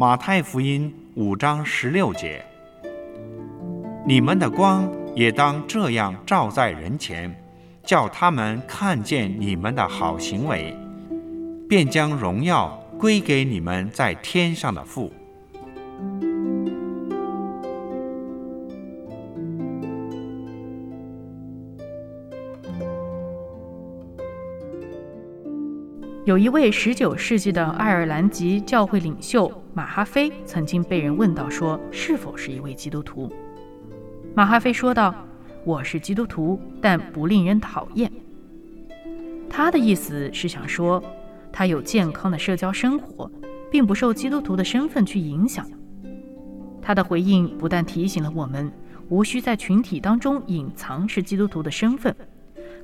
马太福音五章十六节：你们的光也当这样照在人前，叫他们看见你们的好行为，便将荣耀。归给你们在天上的父。有一位十九世纪的爱尔兰籍教会领袖马哈菲，曾经被人问到说是否是一位基督徒。马哈菲说道：“我是基督徒，但不令人讨厌。”他的意思是想说。他有健康的社交生活，并不受基督徒的身份去影响。他的回应不但提醒了我们无需在群体当中隐藏是基督徒的身份，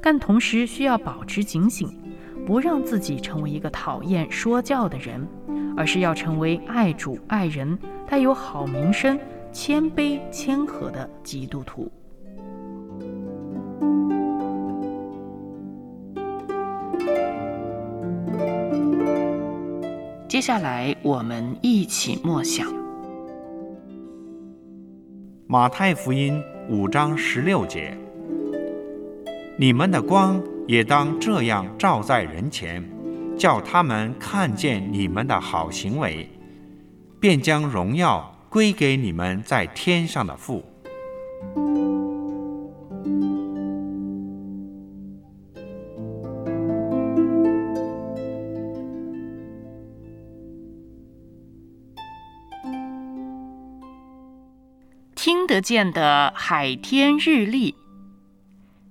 但同时需要保持警醒，不让自己成为一个讨厌说教的人，而是要成为爱主爱人、带有好名声、谦卑谦和的基督徒。接下来，我们一起默想《马太福音》五章十六节：“你们的光也当这样照在人前，叫他们看见你们的好行为，便将荣耀归给你们在天上的父。”听得见的海天日历，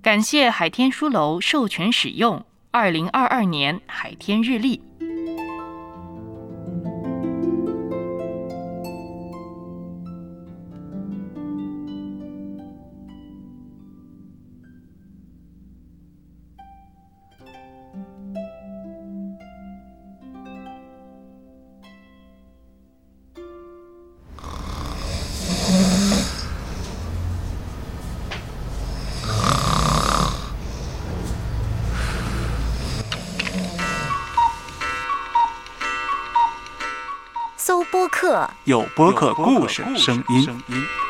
感谢海天书楼授权使用二零二二年海天日历。播客，有播客故事声音。